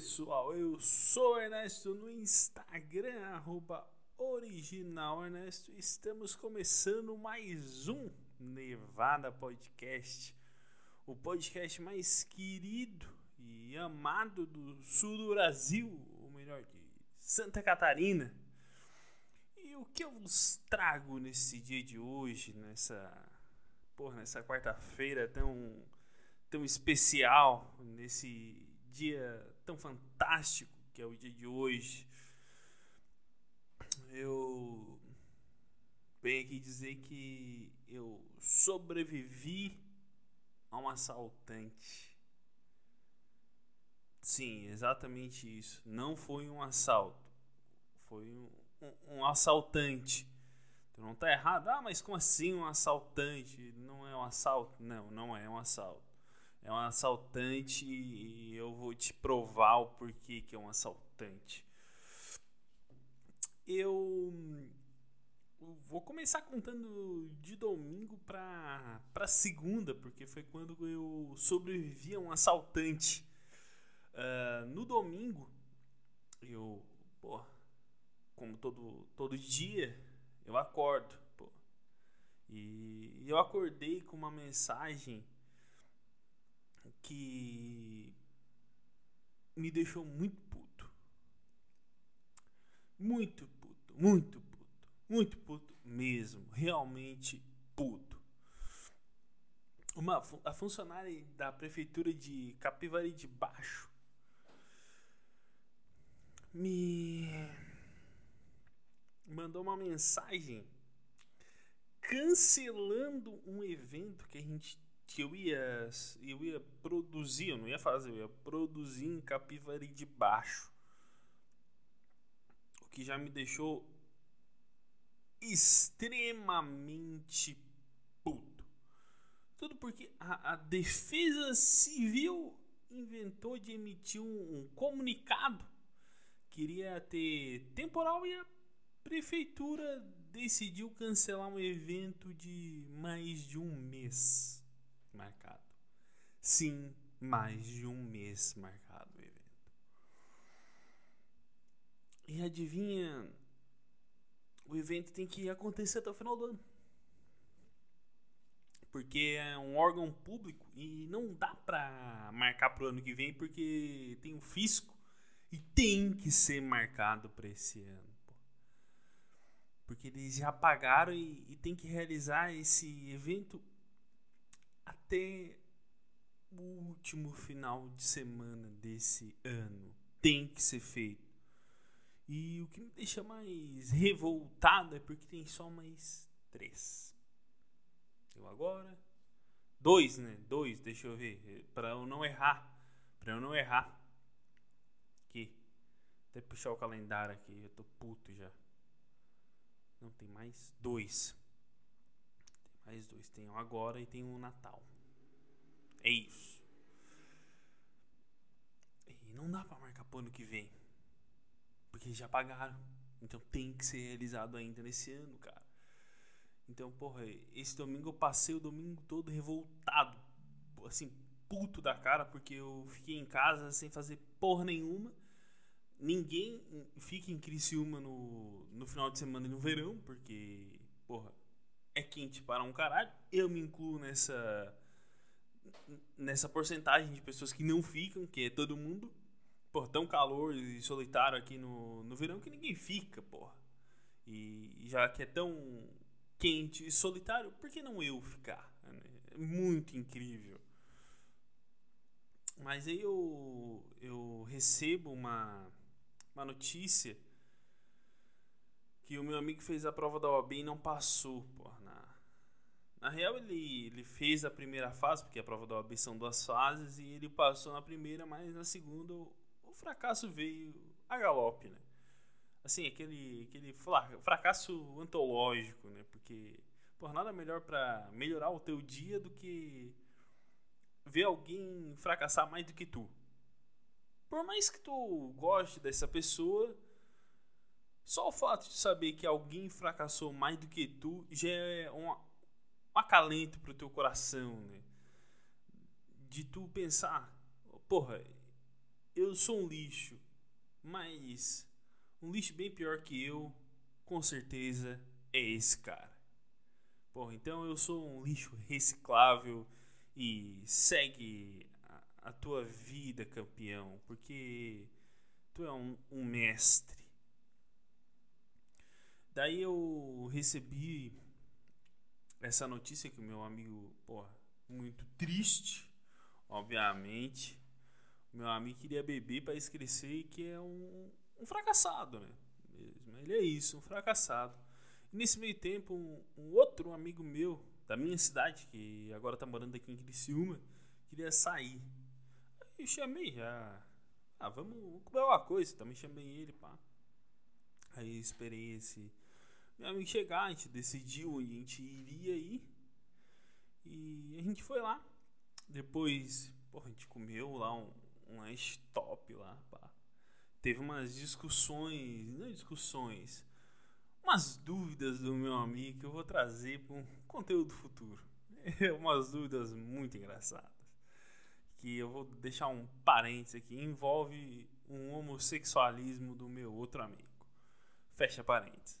pessoal, eu sou Ernesto no Instagram, arroba original Ernesto. Estamos começando mais um Nevada Podcast, o podcast mais querido e amado do sul do Brasil, ou melhor, de Santa Catarina. E o que eu vos trago nesse dia de hoje, nessa, porra, nessa quarta-feira tão, tão especial, nesse dia tão fantástico que é o dia de hoje, eu venho aqui dizer que eu sobrevivi a um assaltante. Sim, exatamente isso. Não foi um assalto, foi um, um, um assaltante. Tu não tá errado? Ah, mas como assim um assaltante? Não é um assalto? Não, não é um assalto é um assaltante e eu vou te provar o porquê que é um assaltante. Eu vou começar contando de domingo para para segunda, porque foi quando eu sobrevivi a um assaltante. Uh, no domingo, eu, pô, como todo, todo dia, eu acordo, pô. E eu acordei com uma mensagem que me deixou muito puto. Muito puto, muito puto, muito puto mesmo, realmente puto. Uma, a funcionária da prefeitura de Capivari de Baixo me mandou uma mensagem cancelando um evento que a gente que eu ia, eu ia produzir, eu não ia fazer, eu ia produzir em Capivari de Baixo. O que já me deixou extremamente puto. Tudo porque a, a Defesa Civil inventou de emitir um, um comunicado. Queria ter temporal e a prefeitura decidiu cancelar um evento de mais de um mês marcado. Sim, mais de um mês marcado o evento. E adivinha, o evento tem que acontecer até o final do ano. Porque é um órgão público e não dá pra marcar pro ano que vem porque tem um fisco e tem que ser marcado para esse ano. Porque eles já pagaram e, e tem que realizar esse evento até o último final de semana desse ano. Tem que ser feito. E o que me deixa mais revoltado é porque tem só mais três. Eu agora. Dois, né? Dois, deixa eu ver. Pra eu não errar. Pra eu não errar. Aqui. Até puxar o calendário aqui. Eu tô puto já. Não, tem mais dois. Tem mais dois. Tem um agora e tem um Natal. É isso. E não dá pra marcar pro ano que vem. Porque já pagaram. Então tem que ser realizado ainda nesse ano, cara. Então, porra, esse domingo eu passei o domingo todo revoltado. Assim, puto da cara, porque eu fiquei em casa sem fazer porra nenhuma. Ninguém fica em Criciúma no, no final de semana e no verão, porque, porra, é quente para um caralho. Eu me incluo nessa nessa porcentagem de pessoas que não ficam, que é todo mundo, por tão calor e solitário aqui no, no verão que ninguém fica, porra. E já que é tão quente e solitário, por que não eu ficar? É muito incrível. Mas aí eu, eu recebo uma, uma notícia que o meu amigo fez a prova da OAB e não passou, porra. Na real, ele, ele fez a primeira fase, porque a prova da OAB são duas fases, e ele passou na primeira, mas na segunda o, fracasso veio a galope, né? Assim, aquele, aquele fracasso antológico, né? Porque, por nada melhor para melhorar o teu dia do que ver alguém fracassar mais do que tu. Por mais que tu goste dessa pessoa, só o fato de saber que alguém fracassou mais do que tu já é uma um acalento pro teu coração, né? De tu pensar, porra, eu, sou um lixo, mas um lixo bem pior que eu, com certeza, é esse cara. Porra, então eu sou um lixo reciclável e segue a, a tua vida, campeão, porque tu é um, um mestre. Daí eu recebi essa notícia que o meu amigo, porra, muito triste, obviamente. Meu amigo queria beber para esquecer e que é um, um fracassado, né? Mesmo. Ele é isso, um fracassado. E nesse meio tempo, um, um, outro amigo meu da minha cidade, que agora tá morando aqui em Criciúma, queria sair. Aí eu chamei já. Ah, vamos, vamos comer uma coisa. Também chamei ele, pá. Aí esperei esse meu amigo chegar, a gente decidiu onde a gente iria ir. E a gente foi lá. Depois, porra, a gente comeu lá um, um lanche top lá, pá. Teve umas discussões, não é discussões, umas dúvidas do meu amigo que eu vou trazer para um conteúdo futuro. umas dúvidas muito engraçadas. Que eu vou deixar um parênteses aqui. Envolve um homossexualismo do meu outro amigo. Fecha parênteses.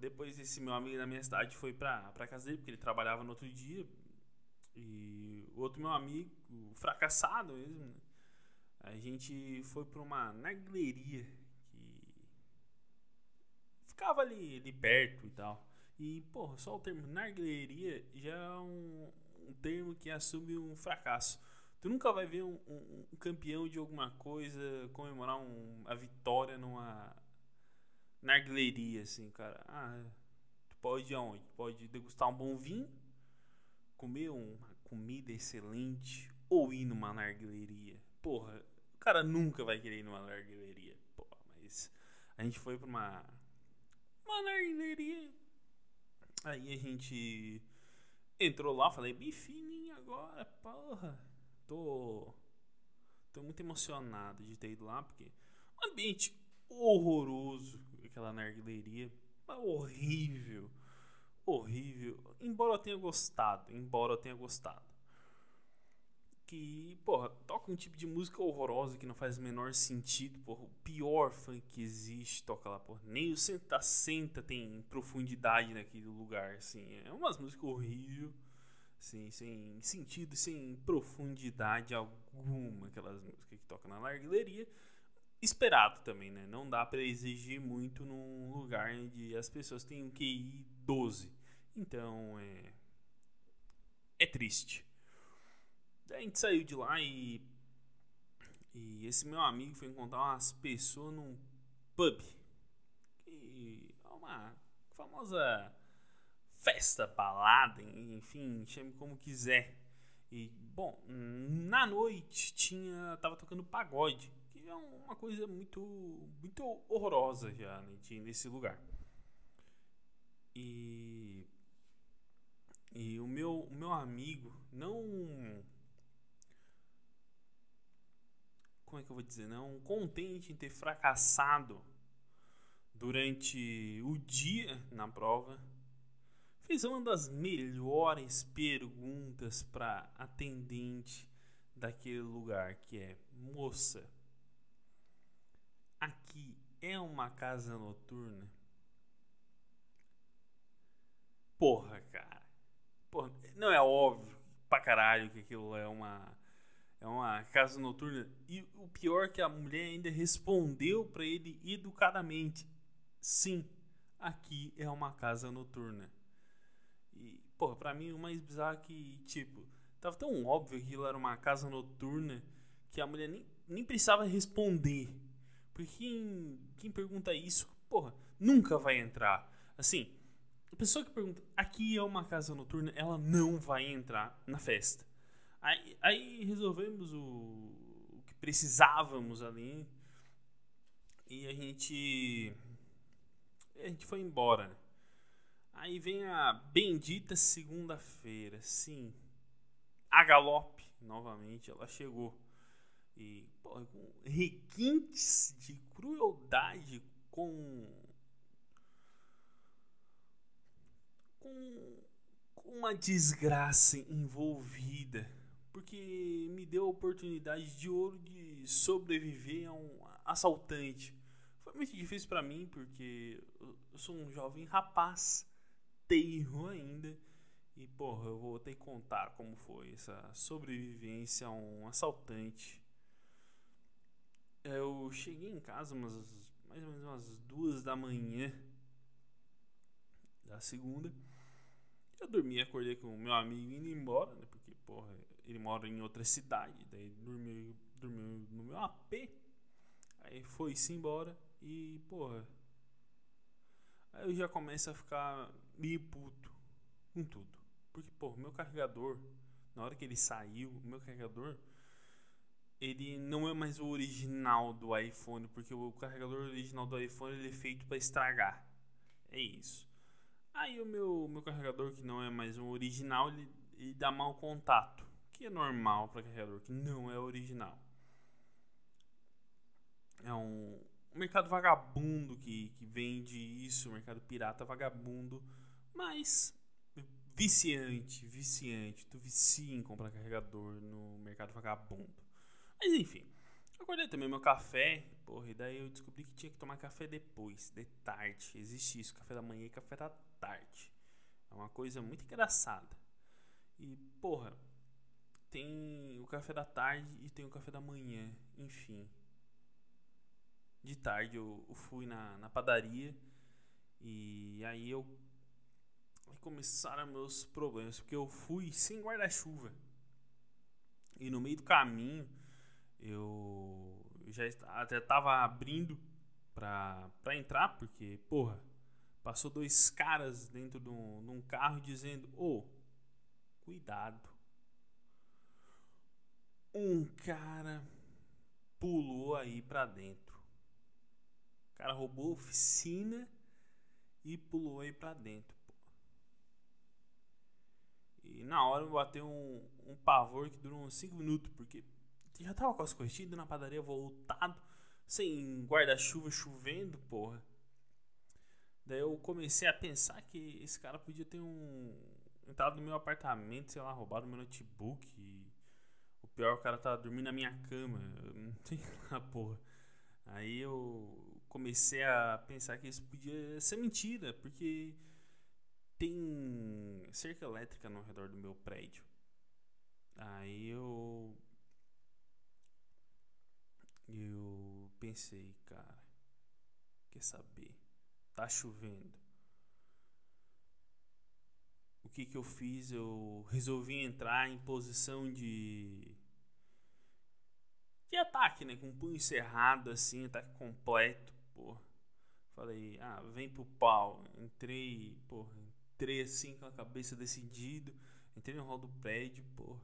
Depois esse meu amigo da minha cidade foi pra, pra casa dele, porque ele trabalhava no outro dia. E o outro meu amigo, fracassado mesmo, né? A gente foi pra uma narguileria que ficava ali, ali perto e tal. E, porra, só o termo narguileria já é um, um termo que assume um fracasso. Tu nunca vai ver um, um, um campeão de alguma coisa comemorar a vitória numa narguileria, assim, cara. Ah, tu pode ir aonde? Pode degustar um bom vinho, comer uma comida excelente ou ir numa narguileria. Porra, o cara nunca vai querer ir numa narguileria. Porra, mas a gente foi pra uma, uma narguileria. Aí a gente entrou lá, falei, bem fininho agora, porra. Tô, tô muito emocionado de ter ido lá, porque um ambiente horroroso aquela narguileria. Horrível. Horrível. Embora eu tenha gostado. Embora eu tenha gostado. Que, porra, toca um tipo de música horrorosa que não faz o menor sentido, porra. O pior funk que existe toca lá, porra. Nem o Senta Senta tem profundidade naquele lugar, assim. É umas músicas horríveis. Assim, sem sentido, sem profundidade alguma, aquelas músicas que tocam na larguileria esperado também, né? Não dá para exigir muito num lugar onde as pessoas têm um QI 12. Então é é triste. Daí a gente saiu de lá e e esse meu amigo foi encontrar umas pessoas num pub. Que é uma famosa festa, balada, enfim, chame como quiser. E bom, na noite tinha tava tocando pagode é uma coisa muito, muito horrorosa já né, nesse lugar. E, e o, meu, o meu amigo não. Como é que eu vou dizer? Não contente em ter fracassado durante o dia na prova, fez uma das melhores perguntas para atendente daquele lugar, que é: moça, aqui é uma casa noturna? Porra, cara. Porra, não é óbvio pra caralho que aquilo é uma é uma casa noturna. E o pior é que a mulher ainda respondeu para ele educadamente: "Sim, aqui é uma casa noturna". E, porra, pra mim o mais bizarro é que, tipo, tava tão óbvio que aquilo era uma casa noturna que a mulher nem, nem precisava responder. Porque quem, quem pergunta isso, porra, nunca vai entrar. Assim, a pessoa que pergunta, aqui é uma casa noturna, ela não vai entrar na festa. Aí, aí resolvemos o, o que precisávamos ali. E a gente. A gente foi embora. Aí vem a bendita segunda-feira. Sim. A galope, novamente, ela chegou. E porra, com requintes de crueldade com, com, uma desgraça envolvida. porque me deu a oportunidade de ouro de sobreviver a um assaltante. Foi muito difícil para mim porque eu sou um jovem rapaz, tenro ainda. E porra, eu vou ter que contar como foi essa sobrevivência a um assaltante. Eu cheguei em casa umas mais ou menos umas duas da manhã da segunda. Eu dormi, acordei com o meu amigo indo embora, né? Porque, porra, ele mora em outra cidade. Daí dormiu, dormiu no meu AP. Aí foi-se embora e, porra. Aí eu já começo a ficar meio puto com tudo. Porque, porra, meu carregador, na hora que ele saiu, o meu carregador, ele não é mais o original do iPhone. Porque o carregador original do iPhone ele é feito para estragar. É isso. Aí o meu, meu carregador, que não é mais um original, ele, ele dá mau contato. Que é normal para carregador que não é original. É um, um mercado vagabundo que, que vende isso, mercado pirata vagabundo, mas viciante, viciante. Tu vicia em comprar carregador no mercado vagabundo. Mas enfim, acordei também meu café, porra, e daí eu descobri que tinha que tomar café depois, de tarde. Existe isso, café da manhã e café da tarde. É uma coisa muito engraçada. E, porra, tem o café da tarde e tem o café da manhã, enfim. De tarde eu, eu fui na, na padaria e aí eu começaram meus problemas, porque eu fui sem guarda-chuva. E no meio do caminho eu já até tava abrindo pra, entrar, porque, porra, Passou dois caras dentro de um, de um carro dizendo: Ô, oh, cuidado. Um cara pulou aí pra dentro. O cara roubou a oficina e pulou aí pra dentro. E na hora me bateu um, um pavor que durou uns 5 minutos, porque já tava com as coisas na padaria voltado, sem guarda-chuva chovendo, porra. Daí eu comecei a pensar que esse cara podia ter um entrado no meu apartamento, sei lá, roubado meu notebook. E o pior, o cara tava dormindo na minha cama. Eu não sei lá, porra. Aí eu comecei a pensar que isso podia ser mentira, porque tem cerca elétrica no redor do meu prédio. Aí eu. Eu pensei, cara, quer saber? tá chovendo. O que que eu fiz? Eu resolvi entrar em posição de de ataque, né, com o punho cerrado assim, ataque completo, pô. Falei, ah, vem pro pau. Entrei, pô, entrei assim com a cabeça decidida, entrei no hall do prédio, pô,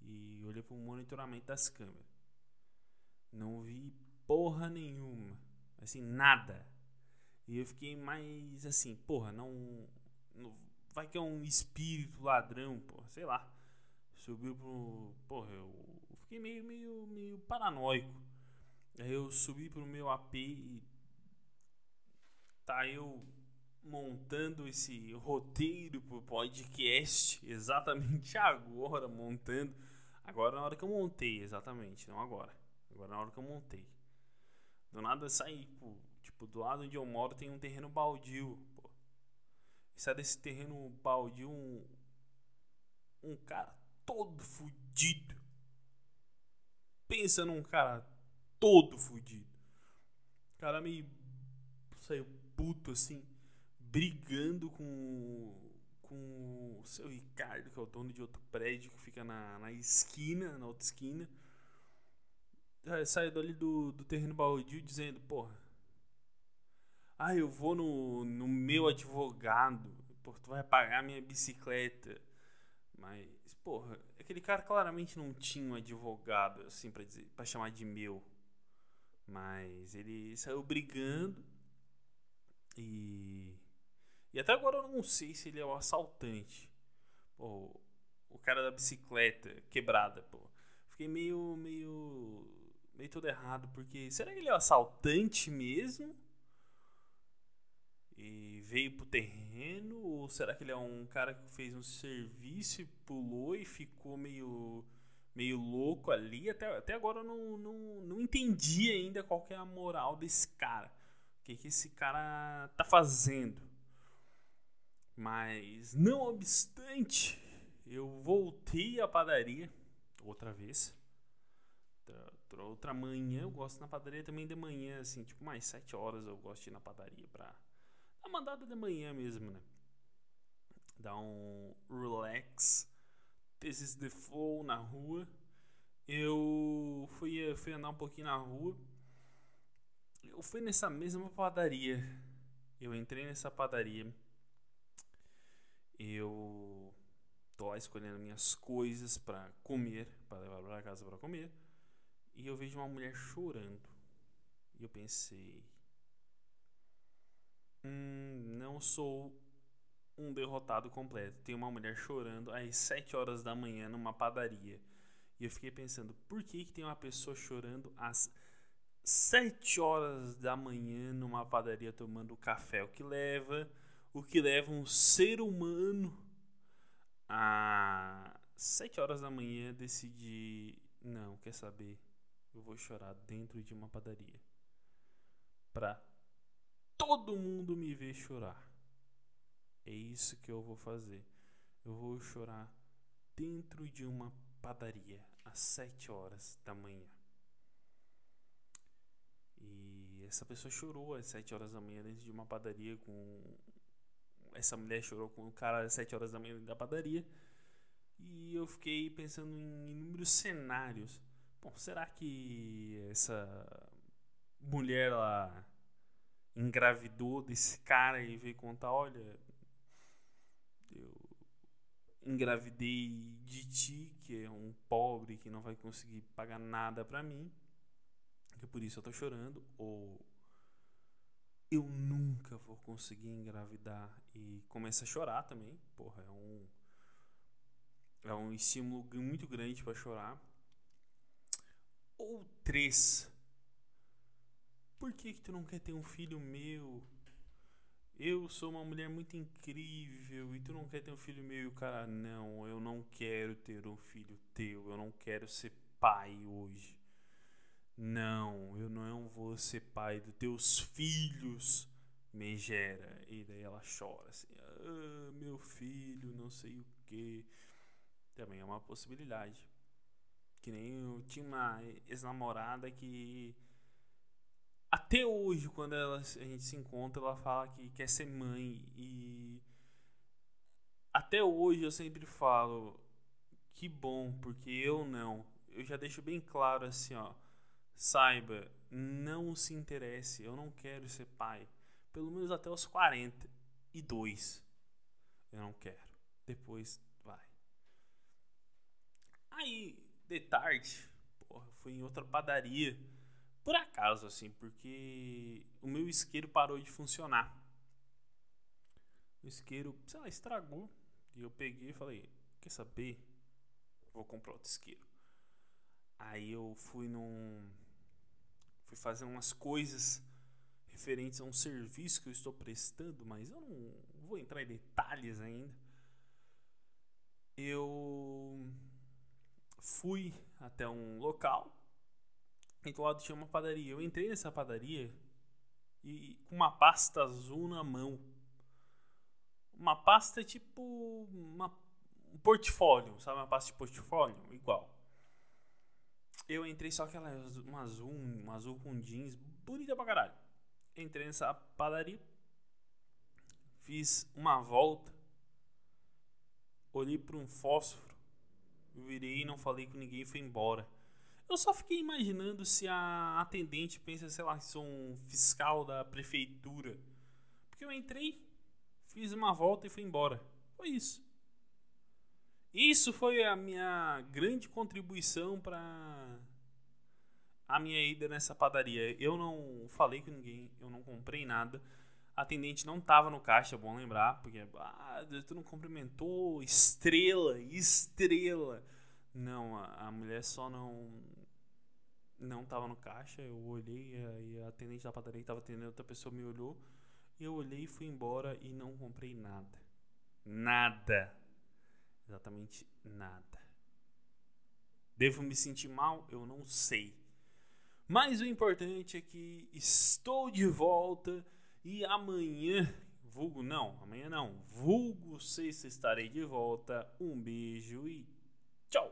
e olhei pro monitoramento das câmeras. Porra nenhuma, assim, nada. E eu fiquei mais assim, porra, não, não vai que é um espírito ladrão, porra, sei lá. Subiu pro, porra, eu fiquei meio meio meio paranoico. Aí eu subi pro meu AP e tá eu montando esse roteiro pro podcast exatamente agora montando. Agora na hora que eu montei, exatamente, não agora. Agora na hora que eu montei. Do nada saí, pô, Tipo, do lado onde eu moro tem um terreno baldio, pô. E sai desse terreno baldio um, um cara todo fudido. Pensa num cara todo fudido. O cara meio saiu puto assim, brigando com com o seu Ricardo, que é o dono de outro prédio que fica na, na esquina, na outra esquina. Saiu dali do, do terreno baldio dizendo, porra, ah, eu vou no, no meu advogado. Pô, tu vai pagar minha bicicleta. Mas, porra, aquele cara claramente não tinha um advogado, assim, pra, dizer, pra chamar de meu. Mas ele saiu brigando. E. E até agora eu não sei se ele é o assaltante. Pô, o cara da bicicleta quebrada, pô. Fiquei meio. meio. Meio todo errado, porque. Será que ele é o assaltante mesmo? e veio pro terreno? Ou será que ele é um cara que fez um serviço e pulou e ficou meio, meio louco ali. Até, até agora eu não, não, não entendi ainda qual que é a moral desse cara. O que, que esse cara tá fazendo. Mas, não obstante, eu voltei à padaria outra vez. Outra, outra manhã, eu gosto na padaria também de manhã, assim, tipo mais 7 horas eu gosto de ir na padaria pra dar mandada de manhã mesmo, né? Dar um relax This is the flow na rua. Eu fui, fui andar um pouquinho na rua. Eu fui nessa mesma padaria. Eu entrei nessa padaria. Eu tô lá escolhendo minhas coisas para comer, para levar para casa para comer. E eu vejo uma mulher chorando. E eu pensei: Hum, não sou um derrotado completo. Tem uma mulher chorando às 7 horas da manhã numa padaria. E eu fiquei pensando, por que, que tem uma pessoa chorando às 7 horas da manhã numa padaria tomando café? O que leva, o que leva um ser humano a 7 horas da manhã decidir, não, quer saber? Eu vou chorar dentro de uma padaria. Pra todo mundo me ver chorar. É isso que eu vou fazer. Eu vou chorar dentro de uma padaria às 7 horas da manhã. E essa pessoa chorou às 7 horas da manhã dentro de uma padaria com. Essa mulher chorou com o cara às 7 horas da manhã da padaria. E eu fiquei pensando em inúmeros cenários. Bom, será que essa mulher lá engravidou desse cara e veio contar: olha, engravidei de ti, que é um pobre que não vai conseguir pagar nada para mim, que por isso eu tô chorando, ou eu nunca vou conseguir engravidar e começa a chorar também, porra, é um é um estímulo muito grande para chorar. Ou três. Por que que tu não quer ter um filho meu? eu sou uma mulher muito incrível e tu não quer ter um filho meu e o cara, não, eu não quero ter um filho teu, eu não quero ser pai hoje. Não, eu não vou ser pai dos teus filhos, megera. E daí ela chora assim, ah, meu filho, não sei o que. Também é uma possibilidade. Que nem eu tinha uma ex-namorada que até hoje, quando ela, a gente se encontra, ela fala que quer ser mãe. E até hoje eu sempre falo que bom, porque eu não. Eu já deixo bem claro assim, ó. Saiba, não se interesse, eu não quero ser pai. Pelo menos até os 42. Eu não quero. Depois vai. Aí, de tarde, porra, fui em outra padaria por acaso, assim, porque o meu isqueiro parou de funcionar. O isqueiro, sei lá, estragou. E eu peguei e falei: Quer saber? Vou comprar outro isqueiro. Aí eu fui num. Fui fazer umas coisas referentes a um serviço que eu estou prestando, mas eu não vou entrar em detalhes ainda. Eu fui até um local e do lado tinha uma padaria. Eu entrei nessa padaria e com uma pasta azul na mão. Uma pasta tipo uma, um portfólio, sabe? Uma pasta de portfólio, igual. Eu entrei só aquela uma azul, uma azul com jeans, bonita pra caralho. Entrei nessa padaria, fiz uma volta, olhei para um fósforo, virei, não falei com ninguém e fui embora. Eu só fiquei imaginando se a atendente pensa, sei lá, sou um fiscal da prefeitura. Porque eu entrei, fiz uma volta e fui embora. Foi isso. Isso foi a minha grande contribuição para a minha ida nessa padaria. Eu não falei com ninguém, eu não comprei nada. Atendente não tava no caixa, é bom lembrar, porque ah, tu não cumprimentou, estrela, estrela. Não, a, a mulher só não não tava no caixa, eu olhei e a atendente da padaria que tava atendendo outra pessoa me olhou. E eu olhei, fui embora e não comprei nada. Nada. Exatamente nada. Devo me sentir mal? Eu não sei. Mas o importante é que estou de volta e amanhã, vulgo não, amanhã não, vulgo sexta estarei de volta. Um beijo e tchau!